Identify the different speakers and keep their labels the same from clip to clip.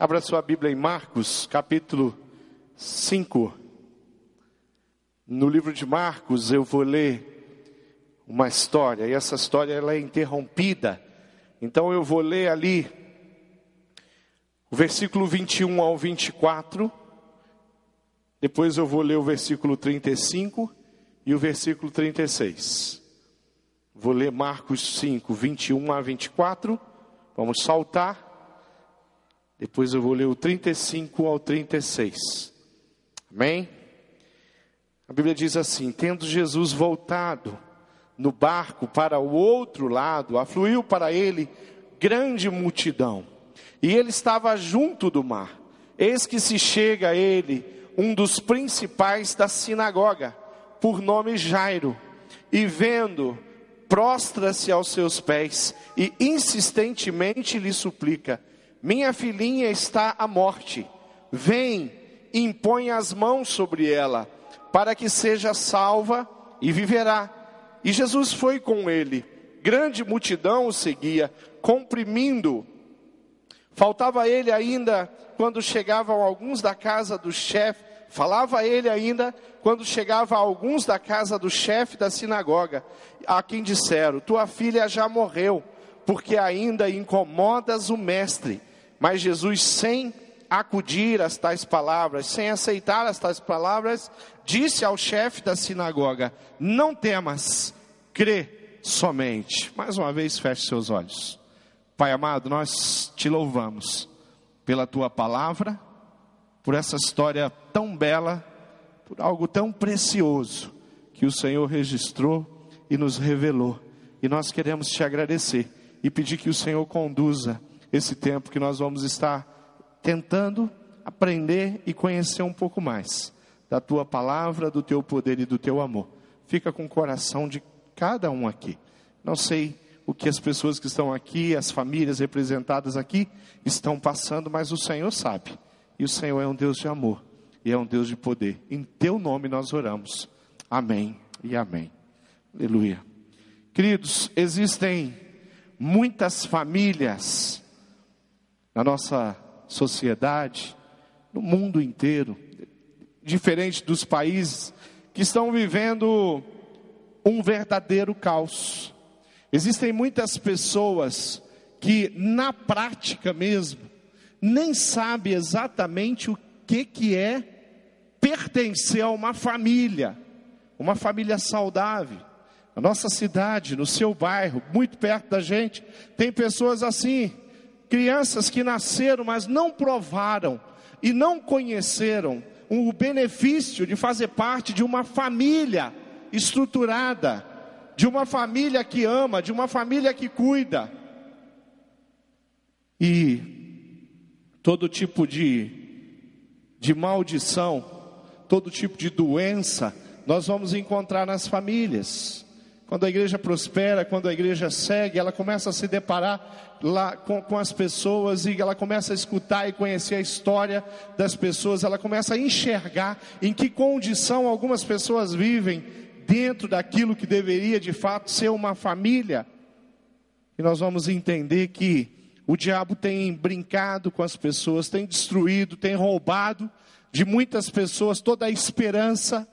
Speaker 1: Abra sua Bíblia em Marcos, capítulo 5. No livro de Marcos eu vou ler uma história, e essa história ela é interrompida. Então eu vou ler ali o versículo 21 ao 24. Depois eu vou ler o versículo 35 e o versículo 36. Vou ler Marcos 5, 21 a 24. Vamos saltar. Depois eu vou ler o 35 ao 36. Amém? A Bíblia diz assim: Tendo Jesus voltado no barco para o outro lado, afluiu para ele grande multidão, e ele estava junto do mar. Eis que se chega a ele um dos principais da sinagoga, por nome Jairo, e vendo, prostra-se aos seus pés e insistentemente lhe suplica: minha filhinha está à morte. Vem, impõe as mãos sobre ela, para que seja salva e viverá. E Jesus foi com ele. Grande multidão o seguia, comprimindo. Faltava ele ainda quando chegavam alguns da casa do chefe. Falava ele ainda quando chegava alguns da casa do chefe da sinagoga, a quem disseram: Tua filha já morreu, porque ainda incomodas o mestre. Mas Jesus, sem acudir às tais palavras, sem aceitar as tais palavras, disse ao chefe da sinagoga: Não temas, crê somente. Mais uma vez, feche seus olhos. Pai amado, nós te louvamos pela tua palavra, por essa história tão bela, por algo tão precioso que o Senhor registrou e nos revelou. E nós queremos te agradecer e pedir que o Senhor conduza esse tempo que nós vamos estar tentando aprender e conhecer um pouco mais da tua palavra, do teu poder e do teu amor. Fica com o coração de cada um aqui. Não sei o que as pessoas que estão aqui, as famílias representadas aqui, estão passando, mas o Senhor sabe. E o Senhor é um Deus de amor e é um Deus de poder. Em teu nome nós oramos. Amém e amém. Aleluia. Queridos, existem muitas famílias na nossa sociedade, no mundo inteiro, diferente dos países que estão vivendo um verdadeiro caos. Existem muitas pessoas que na prática mesmo nem sabem exatamente o que que é pertencer a uma família, uma família saudável. Na nossa cidade, no seu bairro, muito perto da gente, tem pessoas assim, crianças que nasceram, mas não provaram e não conheceram o benefício de fazer parte de uma família estruturada, de uma família que ama, de uma família que cuida. E todo tipo de, de maldição, todo tipo de doença, nós vamos encontrar nas famílias. Quando a igreja prospera, quando a igreja segue, ela começa a se deparar lá com, com, as pessoas e ela começa a escutar e conhecer a história das pessoas, ela começa a enxergar em que condição algumas pessoas vivem dentro daquilo que deveria de fato ser uma família. E nós vamos entender que o diabo tem brincado com as pessoas, tem destruído, tem roubado de muitas pessoas toda a esperança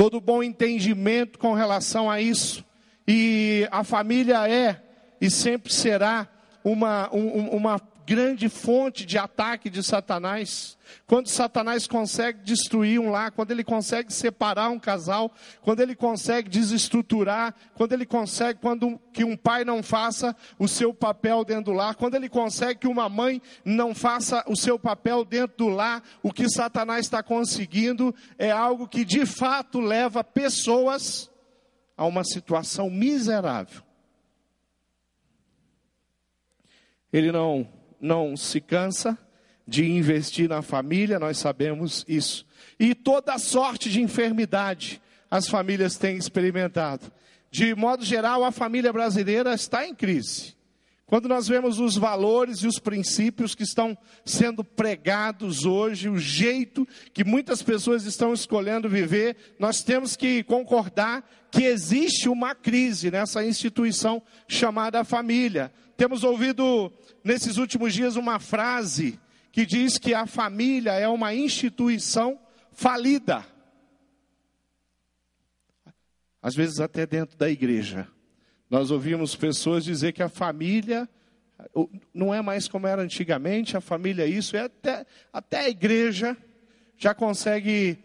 Speaker 1: todo bom entendimento com relação a isso. E a família é e sempre será uma, um, uma grande fonte de ataque de Satanás. Quando Satanás consegue destruir um lar, quando ele consegue separar um casal, quando ele consegue desestruturar, quando ele consegue quando que um pai não faça o seu papel dentro do lar, quando ele consegue que uma mãe não faça o seu papel dentro do lar, o que Satanás está conseguindo é algo que de fato leva pessoas a uma situação miserável. Ele não não se cansa de investir na família, nós sabemos isso. E toda sorte de enfermidade as famílias têm experimentado. De modo geral, a família brasileira está em crise. Quando nós vemos os valores e os princípios que estão sendo pregados hoje, o jeito que muitas pessoas estão escolhendo viver, nós temos que concordar que existe uma crise nessa instituição chamada família. Temos ouvido nesses últimos dias uma frase que diz que a família é uma instituição falida. Às vezes, até dentro da igreja, nós ouvimos pessoas dizer que a família não é mais como era antigamente, a família é isso, é até, até a igreja já consegue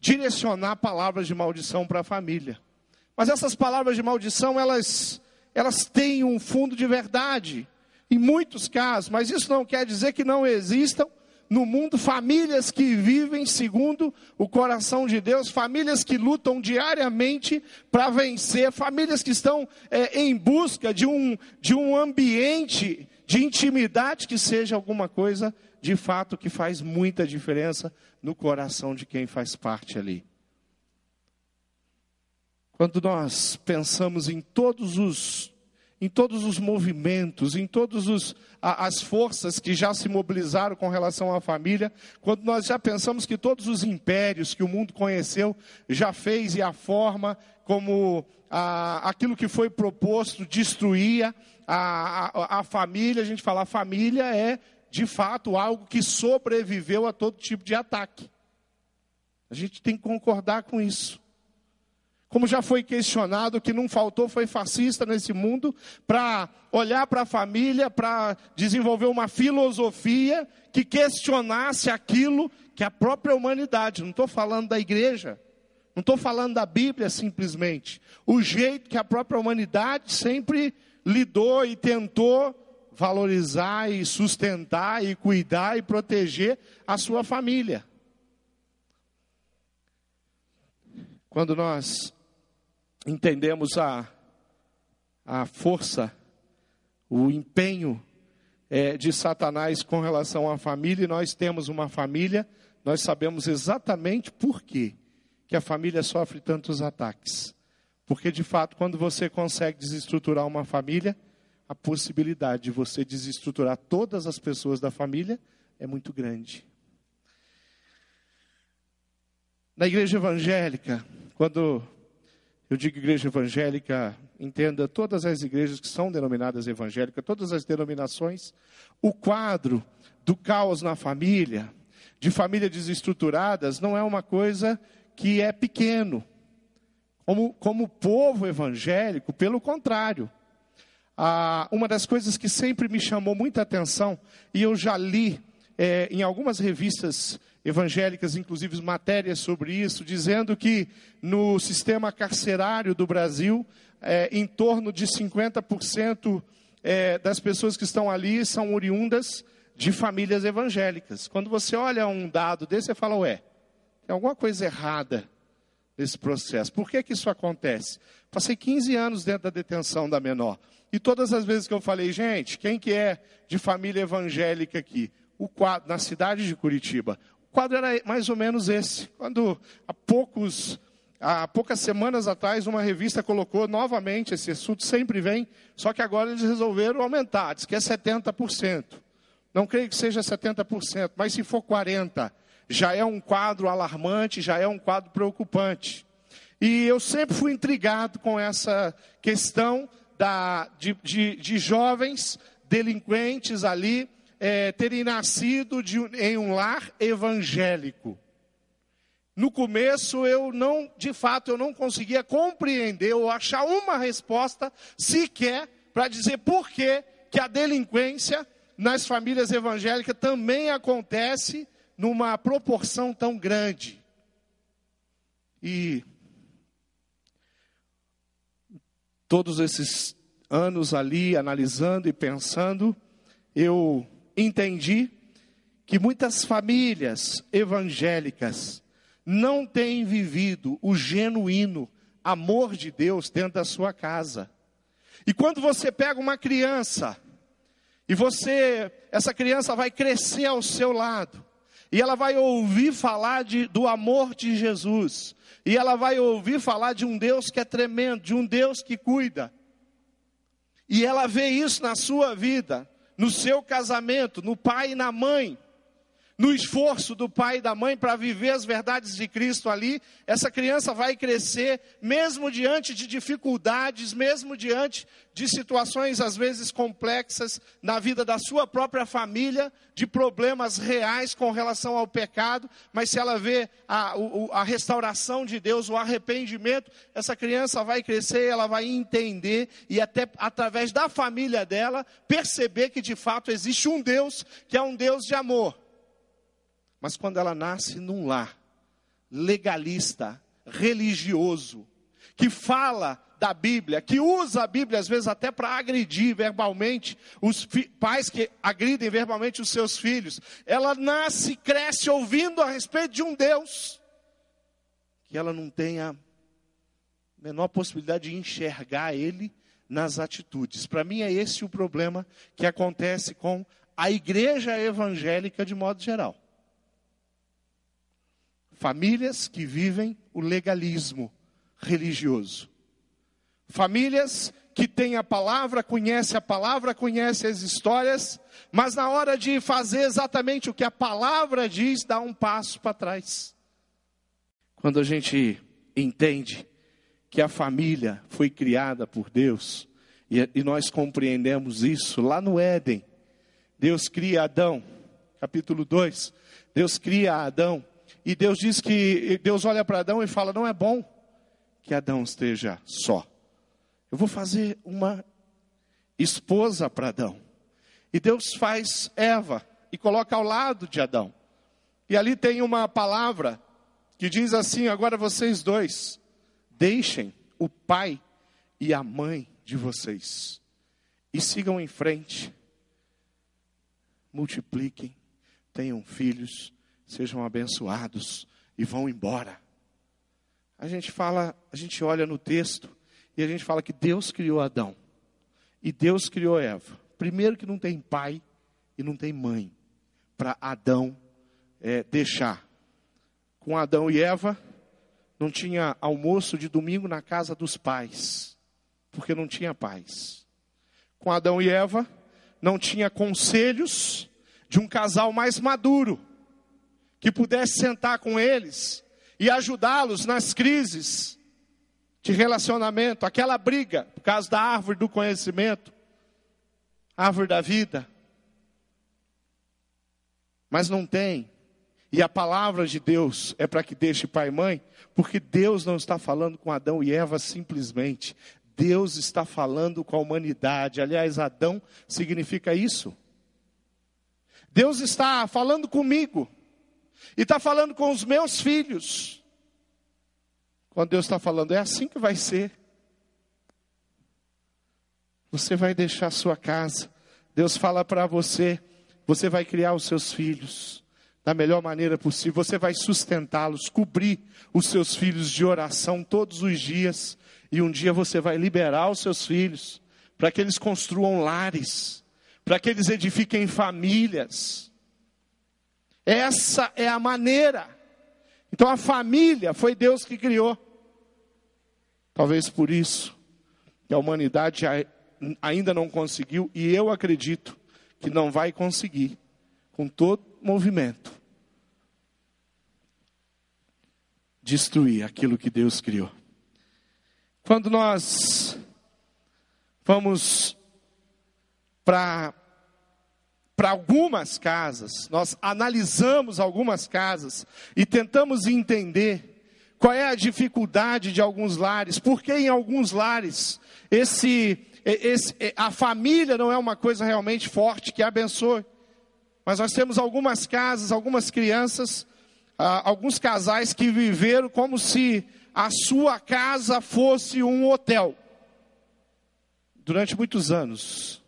Speaker 1: direcionar palavras de maldição para a família. Mas essas palavras de maldição, elas, elas têm um fundo de verdade, em muitos casos, mas isso não quer dizer que não existam no mundo famílias que vivem segundo o coração de Deus, famílias que lutam diariamente para vencer, famílias que estão é, em busca de um, de um ambiente de intimidade que seja alguma coisa de fato que faz muita diferença no coração de quem faz parte ali. Quando nós pensamos em todos os em todos os movimentos, em todas as forças que já se mobilizaram com relação à família, quando nós já pensamos que todos os impérios que o mundo conheceu já fez e a forma como a, aquilo que foi proposto destruía a, a, a família, a gente fala, a família é de fato algo que sobreviveu a todo tipo de ataque. A gente tem que concordar com isso. Como já foi questionado, o que não faltou foi fascista nesse mundo para olhar para a família, para desenvolver uma filosofia que questionasse aquilo que a própria humanidade, não estou falando da igreja, não estou falando da Bíblia simplesmente, o jeito que a própria humanidade sempre lidou e tentou valorizar e sustentar e cuidar e proteger a sua família. Quando nós entendemos a, a força, o empenho é, de Satanás com relação à família, e nós temos uma família, nós sabemos exatamente por quê que a família sofre tantos ataques. Porque, de fato, quando você consegue desestruturar uma família, a possibilidade de você desestruturar todas as pessoas da família é muito grande. Na igreja evangélica, quando eu digo igreja evangélica, entenda todas as igrejas que são denominadas evangélicas, todas as denominações, o quadro do caos na família, de famílias desestruturadas, não é uma coisa que é pequeno. Como, como povo evangélico, pelo contrário. Ah, uma das coisas que sempre me chamou muita atenção, e eu já li é, em algumas revistas evangélicas, inclusive matérias sobre isso, dizendo que no sistema carcerário do Brasil, é, em torno de 50% é, das pessoas que estão ali são oriundas de famílias evangélicas. Quando você olha um dado desse, você fala, ué, tem alguma coisa errada nesse processo. Por que, que isso acontece? Passei 15 anos dentro da detenção da menor. E todas as vezes que eu falei, gente, quem que é de família evangélica aqui? O quadro, na cidade de Curitiba, quadro era mais ou menos esse. Quando há poucos há poucas semanas atrás uma revista colocou novamente esse assunto sempre vem, só que agora eles resolveram aumentar, diz que é 70%. Não creio que seja 70%, mas se for 40, já é um quadro alarmante, já é um quadro preocupante. E eu sempre fui intrigado com essa questão da, de, de, de jovens delinquentes ali é, terem nascido de, em um lar evangélico. No começo eu não, de fato, eu não conseguia compreender ou achar uma resposta sequer para dizer por que, que a delinquência nas famílias evangélicas também acontece numa proporção tão grande. E todos esses anos ali analisando e pensando, eu entendi que muitas famílias evangélicas não têm vivido o genuíno amor de Deus dentro da sua casa. E quando você pega uma criança e você, essa criança vai crescer ao seu lado, e ela vai ouvir falar de, do amor de Jesus, e ela vai ouvir falar de um Deus que é tremendo, de um Deus que cuida, e ela vê isso na sua vida, no seu casamento, no pai e na mãe, no esforço do pai e da mãe para viver as verdades de Cristo ali, essa criança vai crescer, mesmo diante de dificuldades, mesmo diante de situações às vezes complexas na vida da sua própria família, de problemas reais com relação ao pecado, mas se ela vê a, a restauração de Deus, o arrependimento, essa criança vai crescer, ela vai entender e até através da família dela perceber que de fato existe um Deus que é um Deus de amor. Mas quando ela nasce num lar legalista, religioso, que fala da Bíblia, que usa a Bíblia às vezes até para agredir verbalmente os pais que agridem verbalmente os seus filhos. Ela nasce, cresce ouvindo a respeito de um Deus que ela não tenha a menor possibilidade de enxergar ele nas atitudes. Para mim é esse o problema que acontece com a igreja evangélica de modo geral. Famílias que vivem o legalismo religioso Famílias que têm a palavra, conhecem a palavra, conhecem as histórias, mas na hora de fazer exatamente o que a palavra diz, dá um passo para trás. Quando a gente entende que a família foi criada por Deus, e, e nós compreendemos isso lá no Éden, Deus cria Adão, capítulo 2, Deus cria Adão, e Deus diz que, Deus olha para Adão e fala: não é bom que Adão esteja só. Eu vou fazer uma esposa para Adão. E Deus faz Eva e coloca ao lado de Adão. E ali tem uma palavra que diz assim: agora vocês dois, deixem o pai e a mãe de vocês e sigam em frente. Multipliquem, tenham filhos, sejam abençoados e vão embora. A gente fala, a gente olha no texto e a gente fala que Deus criou Adão. E Deus criou Eva. Primeiro que não tem pai e não tem mãe para Adão é, deixar. Com Adão e Eva, não tinha almoço de domingo na casa dos pais, porque não tinha pais. Com Adão e Eva, não tinha conselhos de um casal mais maduro, que pudesse sentar com eles e ajudá-los nas crises de relacionamento, aquela briga por causa da árvore do conhecimento, árvore da vida. Mas não tem. E a palavra de Deus é para que deixe pai e mãe, porque Deus não está falando com Adão e Eva simplesmente. Deus está falando com a humanidade. Aliás, Adão significa isso. Deus está falando comigo. E está falando com os meus filhos. Quando Deus está falando, é assim que vai ser. Você vai deixar sua casa. Deus fala para você, você vai criar os seus filhos da melhor maneira possível. Você vai sustentá-los, cobrir os seus filhos de oração todos os dias. E um dia você vai liberar os seus filhos para que eles construam lares, para que eles edifiquem famílias. Essa é a maneira então a família foi Deus que criou. Talvez por isso que a humanidade ainda não conseguiu, e eu acredito que não vai conseguir, com todo movimento, destruir aquilo que Deus criou. Quando nós vamos para para algumas casas, nós analisamos algumas casas e tentamos entender qual é a dificuldade de alguns lares, porque em alguns lares esse, esse, a família não é uma coisa realmente forte que abençoe. Mas nós temos algumas casas, algumas crianças, ah, alguns casais que viveram como se a sua casa fosse um hotel durante muitos anos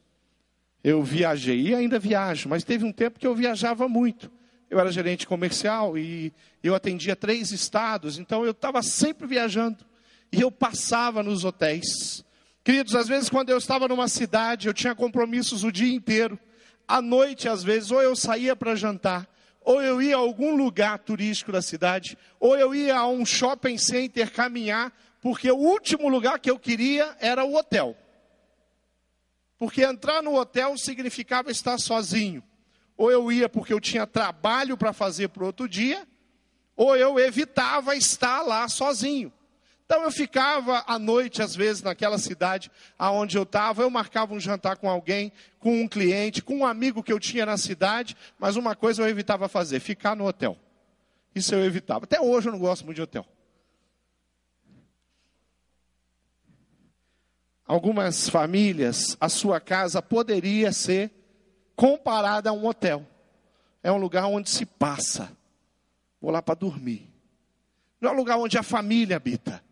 Speaker 1: eu viajei e ainda viajo, mas teve um tempo que eu viajava muito. Eu era gerente comercial e eu atendia três estados, então eu estava sempre viajando e eu passava nos hotéis. Queridos, às vezes quando eu estava numa cidade, eu tinha compromissos o dia inteiro. À noite, às vezes, ou eu saía para jantar, ou eu ia a algum lugar turístico da cidade, ou eu ia a um shopping center caminhar, porque o último lugar que eu queria era o hotel. Porque entrar no hotel significava estar sozinho. ou eu ia porque eu tinha trabalho para fazer para outro dia, ou eu evitava estar lá sozinho. Então eu ficava à noite, às vezes, naquela cidade aonde eu estava, eu marcava um jantar com alguém, com um cliente, com um amigo que eu tinha na cidade, mas uma coisa eu evitava fazer, ficar no hotel. Isso eu evitava. Até hoje eu não gosto muito de hotel. Algumas famílias, a sua casa poderia ser comparada a um hotel. É um lugar onde se passa. Vou lá para dormir. Não é um lugar onde a família habita.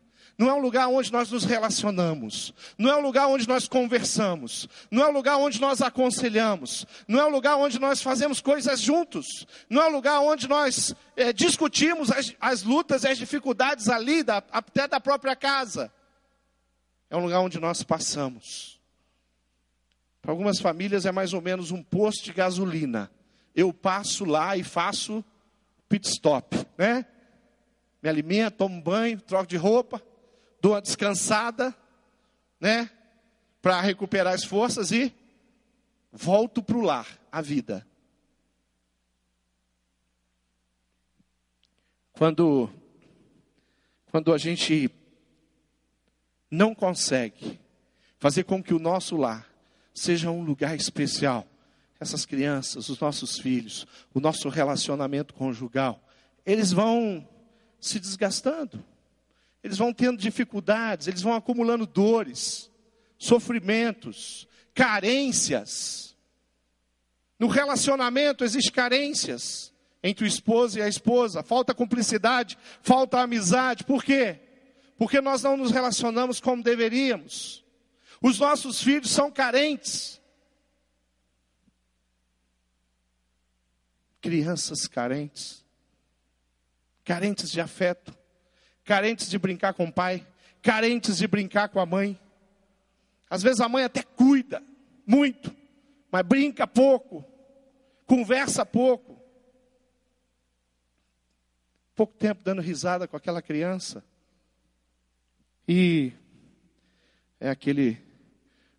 Speaker 1: Não é um lugar onde nós nos relacionamos. Não é um lugar onde nós conversamos. Não é um lugar onde nós aconselhamos. Não é um lugar onde nós fazemos coisas juntos. Não é um lugar onde nós é, discutimos as, as, lutas e as dificuldades ali, da, até da própria casa. É um lugar onde nós passamos. Para algumas famílias é mais ou menos um posto de gasolina. Eu passo lá e faço pit stop, né? Me alimento, tomo banho, troco de roupa dou uma descansada, né? Para recuperar as forças e volto para o lar, a vida. Quando, quando a gente não consegue fazer com que o nosso lar seja um lugar especial, essas crianças, os nossos filhos, o nosso relacionamento conjugal, eles vão se desgastando eles vão tendo dificuldades, eles vão acumulando dores, sofrimentos, carências. No relacionamento existem carências entre o esposo e a esposa, falta cumplicidade, falta amizade. Por quê? Porque nós não nos relacionamos como deveríamos. Os nossos filhos são carentes. Crianças carentes, carentes de afeto carentes de brincar com o pai, carentes de brincar com a mãe. Às vezes a mãe até cuida muito, mas brinca pouco, conversa pouco. Pouco tempo dando risada com aquela criança. E é aquele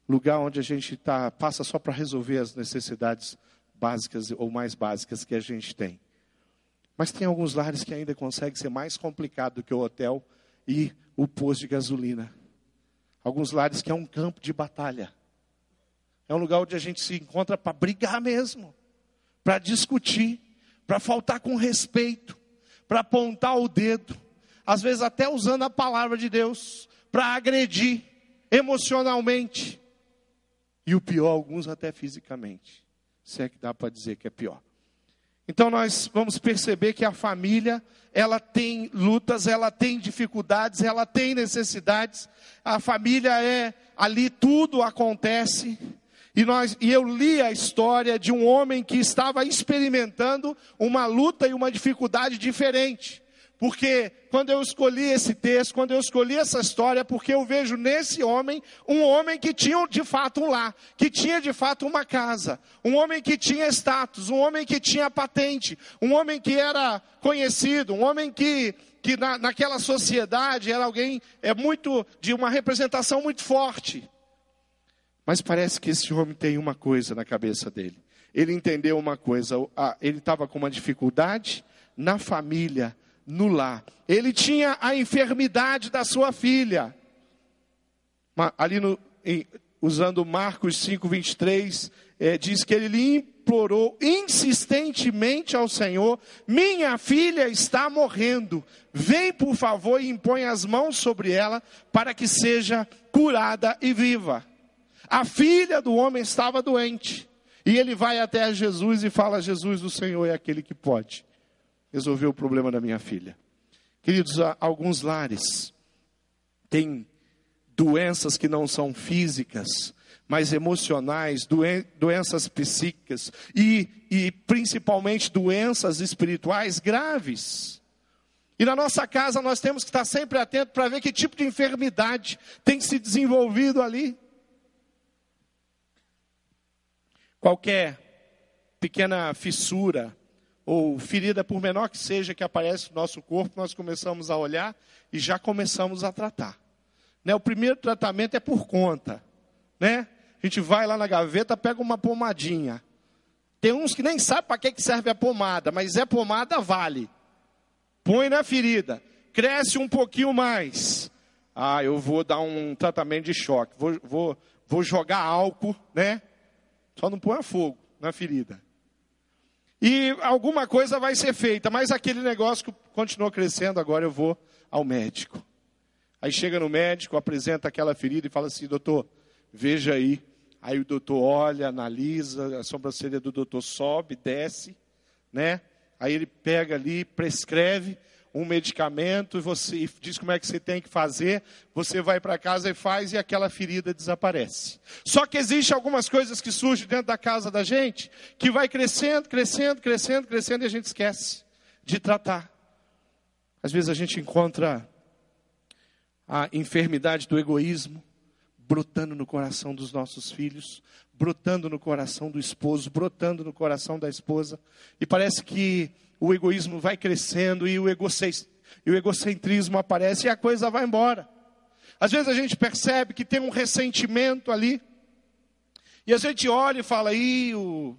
Speaker 1: lugar onde a gente tá, passa só para resolver as necessidades básicas ou mais básicas que a gente tem. Mas tem alguns lares que ainda conseguem ser mais complicado do que o hotel e o posto de gasolina. Alguns lares que é um campo de batalha. É um lugar onde a gente se encontra para brigar mesmo, para discutir, para faltar com respeito, para apontar o dedo, às vezes até usando a palavra de Deus, para agredir emocionalmente. E o pior, alguns até fisicamente. Se é que dá para dizer que é pior. Então nós vamos perceber que a família, ela tem lutas, ela tem dificuldades, ela tem necessidades. A família é ali tudo acontece. E, nós, e eu li a história de um homem que estava experimentando uma luta e uma dificuldade diferente. Porque quando eu escolhi esse texto, quando eu escolhi essa história, porque eu vejo nesse homem um homem que tinha de fato um lar, que tinha de fato uma casa, um homem que tinha status, um homem que tinha patente, um homem que era conhecido, um homem que, que na, naquela sociedade era alguém é muito de uma representação muito forte. Mas parece que esse homem tem uma coisa na cabeça dele. Ele entendeu uma coisa, ele estava com uma dificuldade na família no lar. Ele tinha a enfermidade da sua filha. Ali no, em, usando Marcos 5, 23, é, diz que ele implorou insistentemente ao Senhor: Minha filha está morrendo, vem por favor e impõe as mãos sobre ela, para que seja curada e viva. A filha do homem estava doente, e ele vai até Jesus e fala: Jesus, o Senhor é aquele que pode resolver o problema da minha filha. Queridos, alguns lares têm doenças que não são físicas, mas emocionais, doen doenças psíquicas e, e principalmente doenças espirituais graves. E na nossa casa nós temos que estar sempre atentos para ver que tipo de enfermidade tem se desenvolvido ali. Qualquer pequena fissura, ou ferida, por menor que seja, que aparece no nosso corpo, nós começamos a olhar e já começamos a tratar. Né? O primeiro tratamento é por conta. Né? A gente vai lá na gaveta, pega uma pomadinha. Tem uns que nem sabem para que serve a pomada, mas é pomada, vale. Põe na ferida, cresce um pouquinho mais. Ah, eu vou dar um tratamento de choque, vou, vou, vou jogar álcool, né? Só não põe fogo na ferida. E alguma coisa vai ser feita, mas aquele negócio continuou crescendo, agora eu vou ao médico. Aí chega no médico, apresenta aquela ferida e fala assim: doutor, veja aí. Aí o doutor olha, analisa, a sobrancelha do doutor sobe, desce, né? Aí ele pega ali, prescreve um medicamento e você diz como é que você tem que fazer, você vai para casa e faz e aquela ferida desaparece. Só que existe algumas coisas que surgem dentro da casa da gente que vai crescendo, crescendo, crescendo, crescendo e a gente esquece de tratar. Às vezes a gente encontra a enfermidade do egoísmo brotando no coração dos nossos filhos, brotando no coração do esposo, brotando no coração da esposa, e parece que o egoísmo vai crescendo e o, e o egocentrismo aparece e a coisa vai embora. Às vezes a gente percebe que tem um ressentimento ali, e a gente olha e fala, e o,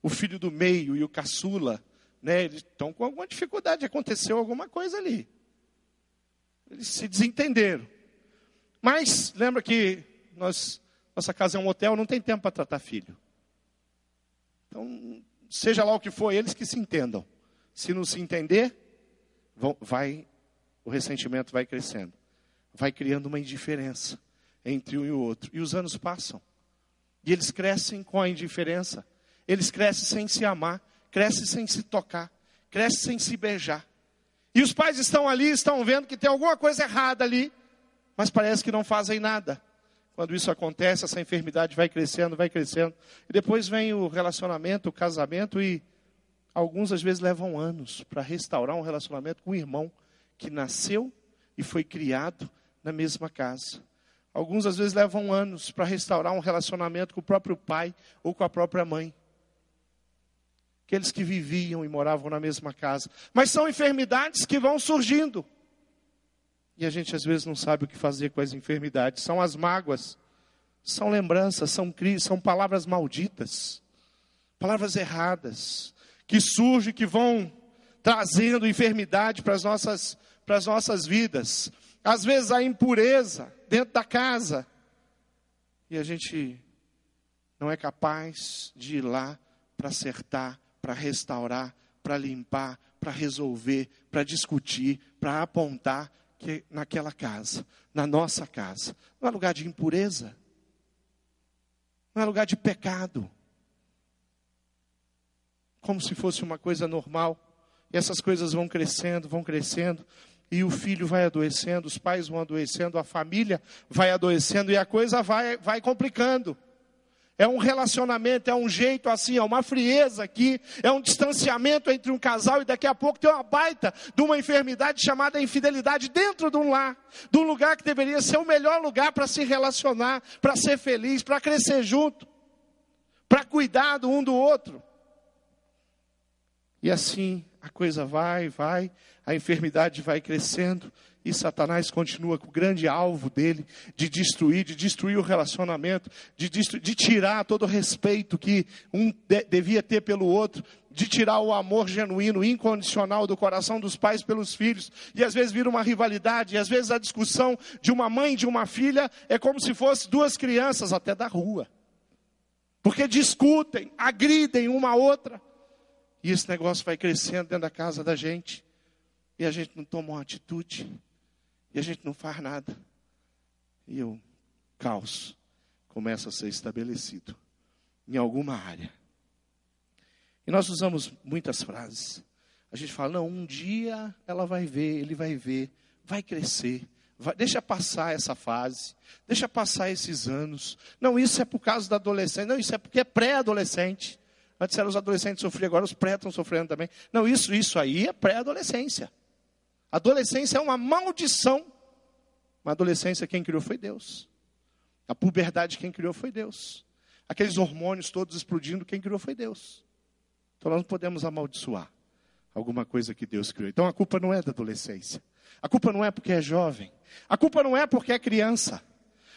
Speaker 1: o filho do meio e o caçula, né, eles estão com alguma dificuldade, aconteceu alguma coisa ali. Eles se desentenderam. Mas lembra que nós, nossa casa é um hotel, não tem tempo para tratar filho. Então, seja lá o que for, eles que se entendam. Se não se entender, vai, o ressentimento vai crescendo. Vai criando uma indiferença entre um e o outro. E os anos passam. E eles crescem com a indiferença. Eles crescem sem se amar, crescem sem se tocar, crescem sem se beijar. E os pais estão ali, estão vendo que tem alguma coisa errada ali, mas parece que não fazem nada. Quando isso acontece, essa enfermidade vai crescendo, vai crescendo. E depois vem o relacionamento, o casamento, e alguns às vezes levam anos para restaurar um relacionamento com um irmão que nasceu e foi criado na mesma casa. Alguns às vezes levam anos para restaurar um relacionamento com o próprio pai ou com a própria mãe aqueles que viviam e moravam na mesma casa. Mas são enfermidades que vão surgindo. E a gente às vezes não sabe o que fazer com as enfermidades. São as mágoas, são lembranças, são são palavras malditas, palavras erradas, que surgem, que vão trazendo enfermidade para as nossas, para as nossas vidas. Às vezes a impureza dentro da casa. E a gente não é capaz de ir lá para acertar, para restaurar, para limpar, para resolver, para discutir, para apontar que naquela casa, na nossa casa, não é lugar de impureza, não é lugar de pecado, como se fosse uma coisa normal. E essas coisas vão crescendo, vão crescendo, e o filho vai adoecendo, os pais vão adoecendo, a família vai adoecendo e a coisa vai, vai complicando é um relacionamento, é um jeito assim, é uma frieza aqui, é um distanciamento entre um casal e daqui a pouco tem uma baita de uma enfermidade chamada infidelidade dentro de um lar, de um lugar que deveria ser o melhor lugar para se relacionar, para ser feliz, para crescer junto, para cuidar do um do outro. E assim a coisa vai, vai, a enfermidade vai crescendo, e Satanás continua com o grande alvo dele de destruir, de destruir o relacionamento, de, destruir, de tirar todo o respeito que um de, devia ter pelo outro, de tirar o amor genuíno, incondicional do coração dos pais pelos filhos. E às vezes vira uma rivalidade, e às vezes a discussão de uma mãe e de uma filha é como se fosse duas crianças até da rua. Porque discutem, agridem uma a outra. E esse negócio vai crescendo dentro da casa da gente. E a gente não toma uma atitude. E a gente não faz nada. E o caos começa a ser estabelecido em alguma área. E nós usamos muitas frases. A gente fala, não, um dia ela vai ver, ele vai ver, vai crescer. Vai, deixa passar essa fase, deixa passar esses anos. Não, isso é por causa da adolescente. Não, isso é porque é pré-adolescente. Antes eram os adolescentes sofriam, agora os pré estão sofrendo também. Não, isso, isso aí é pré-adolescência. Adolescência é uma maldição. Uma adolescência quem criou foi Deus. A puberdade quem criou foi Deus. Aqueles hormônios todos explodindo, quem criou foi Deus. Então nós não podemos amaldiçoar alguma coisa que Deus criou. Então a culpa não é da adolescência. A culpa não é porque é jovem. A culpa não é porque é criança.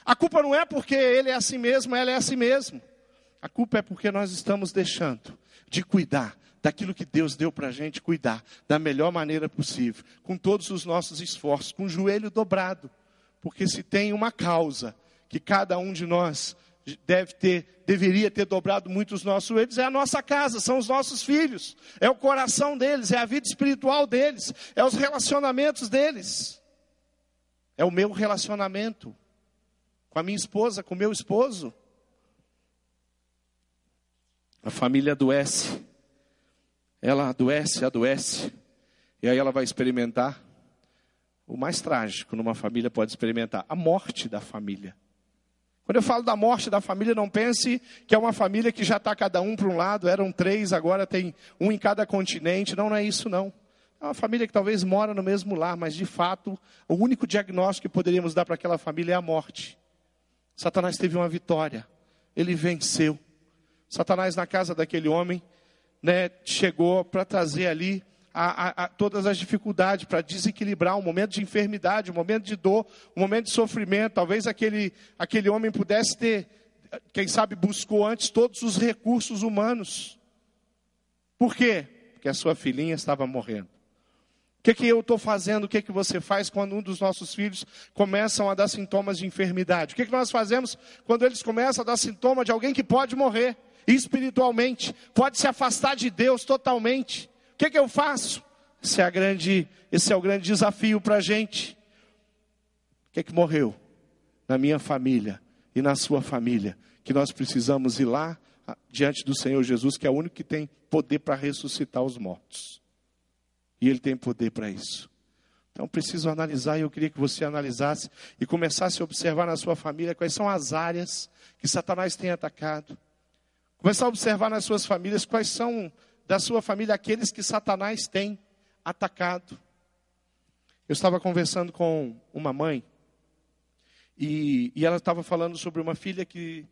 Speaker 1: A culpa não é porque ele é assim mesmo, ela é assim mesmo. A culpa é porque nós estamos deixando de cuidar daquilo que Deus deu para a gente cuidar da melhor maneira possível, com todos os nossos esforços, com o joelho dobrado, porque se tem uma causa que cada um de nós deve ter, deveria ter dobrado muito os nossos joelhos, é a nossa casa, são os nossos filhos, é o coração deles, é a vida espiritual deles, é os relacionamentos deles, é o meu relacionamento com a minha esposa, com o meu esposo. A família adoece, ela adoece, adoece, e aí ela vai experimentar o mais trágico numa família pode experimentar, a morte da família. Quando eu falo da morte da família, não pense que é uma família que já está cada um para um lado, eram três, agora tem um em cada continente. Não, não é isso não. É uma família que talvez mora no mesmo lar, mas de fato, o único diagnóstico que poderíamos dar para aquela família é a morte. Satanás teve uma vitória, ele venceu. Satanás, na casa daquele homem, né, chegou para trazer ali a, a, a, todas as dificuldades, para desequilibrar um momento de enfermidade, um momento de dor, um momento de sofrimento. Talvez aquele, aquele homem pudesse ter, quem sabe, buscou antes todos os recursos humanos. Por quê? Porque a sua filhinha estava morrendo. O que, que eu estou fazendo? O que, que você faz quando um dos nossos filhos começam a dar sintomas de enfermidade? O que, que nós fazemos quando eles começam a dar sintoma de alguém que pode morrer? Espiritualmente, pode se afastar de Deus totalmente. O que, que eu faço? Esse é, grande, esse é o grande desafio para a gente. O que, que morreu na minha família e na sua família? Que nós precisamos ir lá diante do Senhor Jesus, que é o único que tem poder para ressuscitar os mortos. E Ele tem poder para isso. Então preciso analisar e eu queria que você analisasse e começasse a observar na sua família quais são as áreas que Satanás tem atacado. Começar a observar nas suas famílias quais são da sua família aqueles que Satanás tem atacado. Eu estava conversando com uma mãe e, e ela estava falando sobre uma filha que,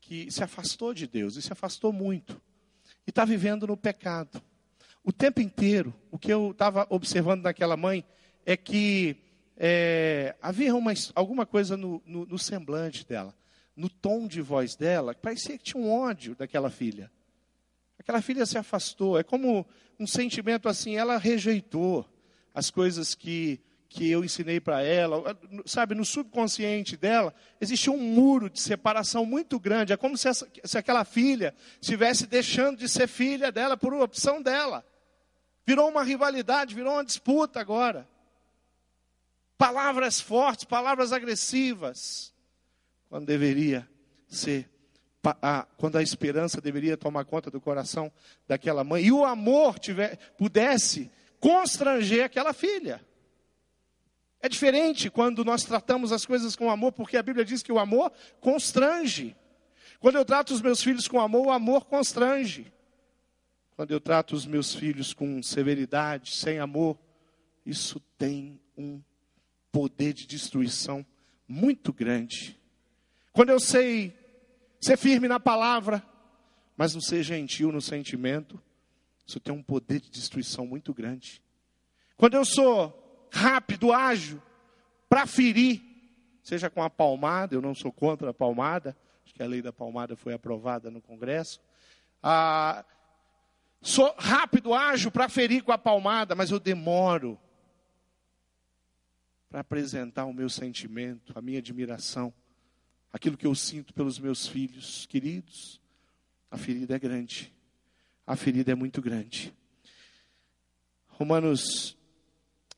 Speaker 1: que se afastou de Deus e se afastou muito e está vivendo no pecado. O tempo inteiro, o que eu estava observando naquela mãe é que é, havia uma, alguma coisa no, no, no semblante dela no tom de voz dela, parecia que tinha um ódio daquela filha. Aquela filha se afastou, é como um sentimento assim, ela rejeitou as coisas que, que eu ensinei para ela, sabe, no subconsciente dela, existia um muro de separação muito grande, é como se, essa, se aquela filha estivesse deixando de ser filha dela por opção dela. Virou uma rivalidade, virou uma disputa agora. Palavras fortes, palavras agressivas quando deveria ser, quando a esperança deveria tomar conta do coração daquela mãe, e o amor tiver, pudesse constranger aquela filha. É diferente quando nós tratamos as coisas com amor, porque a Bíblia diz que o amor constrange. Quando eu trato os meus filhos com amor, o amor constrange. Quando eu trato os meus filhos com severidade, sem amor, isso tem um poder de destruição muito grande. Quando eu sei ser firme na palavra, mas não ser gentil no sentimento, isso tem um poder de destruição muito grande. Quando eu sou rápido, ágil, para ferir, seja com a palmada, eu não sou contra a palmada, acho que a lei da palmada foi aprovada no Congresso. Ah, sou rápido, ágil para ferir com a palmada, mas eu demoro para apresentar o meu sentimento, a minha admiração aquilo que eu sinto pelos meus filhos queridos, a ferida é grande. A ferida é muito grande. Romanos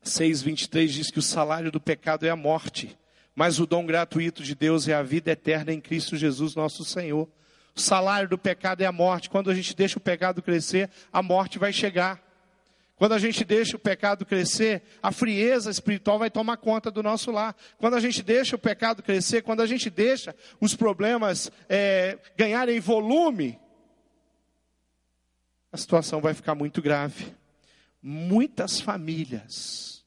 Speaker 1: 6, 23 diz que o salário do pecado é a morte, mas o dom gratuito de Deus é a vida eterna em Cristo Jesus, nosso Senhor. O salário do pecado é a morte. Quando a gente deixa o pecado crescer, a morte vai chegar. Quando a gente deixa o pecado crescer, a frieza espiritual vai tomar conta do nosso lar. Quando a gente deixa o pecado crescer, quando a gente deixa os problemas é, ganharem volume, a situação vai ficar muito grave. Muitas famílias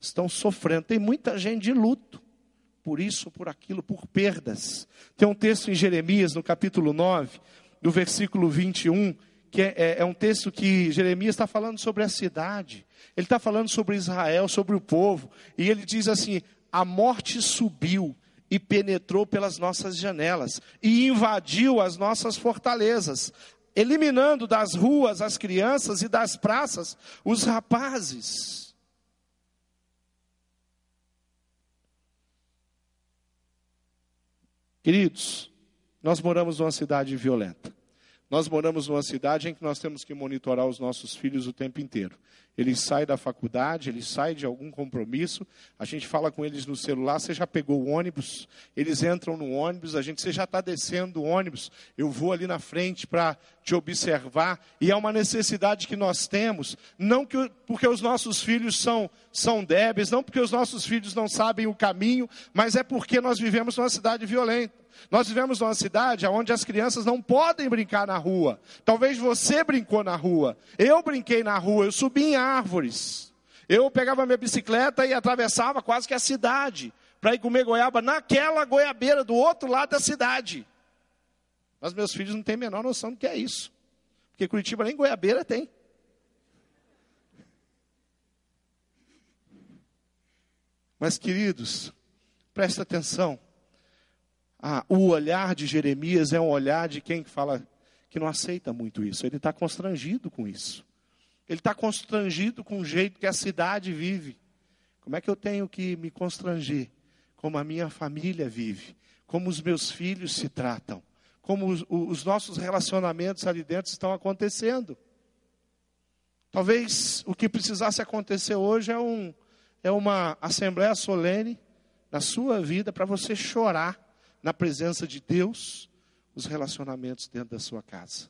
Speaker 1: estão sofrendo, tem muita gente de luto por isso, por aquilo, por perdas. Tem um texto em Jeremias, no capítulo 9, do versículo 21, que é, é, um texto que Jeremias está falando sobre a cidade, ele está falando sobre Israel, sobre o povo, e ele diz assim: a morte subiu e penetrou pelas nossas janelas e invadiu as nossas fortalezas, eliminando das ruas as crianças e das praças os rapazes. Queridos, nós moramos numa cidade violenta. Nós moramos numa cidade em que nós temos que monitorar os nossos filhos o tempo inteiro. Eles saem da faculdade, eles saem de algum compromisso, a gente fala com eles no celular, você já pegou o ônibus, eles entram no ônibus, a gente, você já está descendo o ônibus, eu vou ali na frente para te observar, e é uma necessidade que nós temos, não que, porque os nossos filhos são, são débeis, não porque os nossos filhos não sabem o caminho, mas é porque nós vivemos numa cidade violenta. Nós vivemos numa cidade onde as crianças não podem brincar na rua. Talvez você brincou na rua. Eu brinquei na rua, eu subi em árvores. Eu pegava minha bicicleta e atravessava quase que a cidade para ir comer goiaba naquela goiabeira do outro lado da cidade. Mas meus filhos não têm a menor noção do que é isso. Porque Curitiba nem goiabeira tem. Mas queridos, presta atenção. Ah, o olhar de Jeremias é um olhar de quem fala que não aceita muito isso. Ele está constrangido com isso. Ele está constrangido com o jeito que a cidade vive. Como é que eu tenho que me constranger? Como a minha família vive, como os meus filhos se tratam, como os, os nossos relacionamentos ali dentro estão acontecendo. Talvez o que precisasse acontecer hoje é, um, é uma assembleia solene na sua vida para você chorar na presença de Deus, os relacionamentos dentro da sua casa.